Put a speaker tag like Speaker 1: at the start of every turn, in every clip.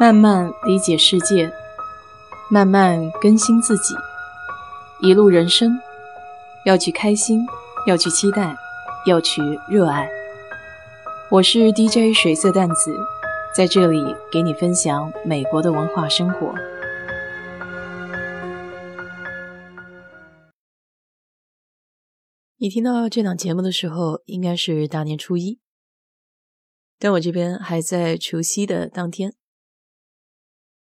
Speaker 1: 慢慢理解世界，慢慢更新自己。一路人生，要去开心，要去期待，要去热爱。我是 DJ 水色淡子，在这里给你分享美国的文化生活。你听到这档节目的时候，应该是大年初一，但我这边还在除夕的当天。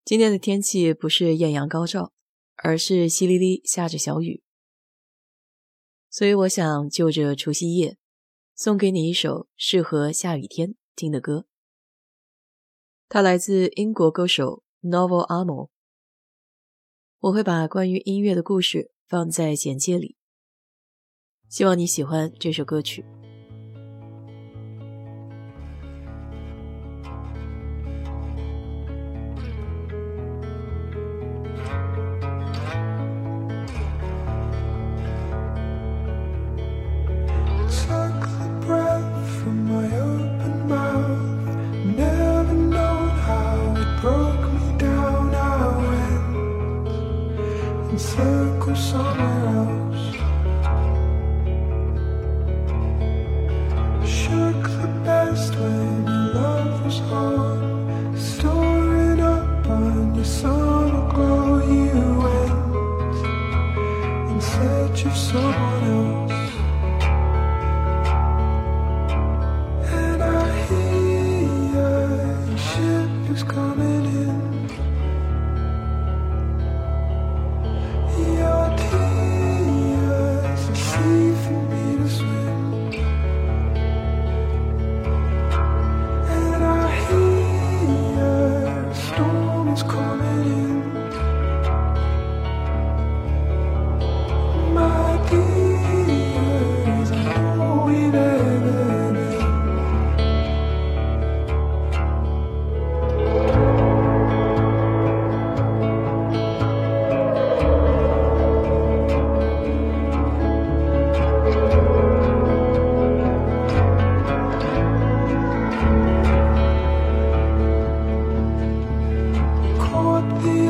Speaker 1: 今天的天气不是艳阳高照，而是淅沥沥下着小雨，所以我想就着除夕夜。送给你一首适合下雨天听的歌，它来自英国歌手 Novel Amo。我会把关于音乐的故事放在简介里，希望你喜欢这首歌曲。
Speaker 2: someone. taught the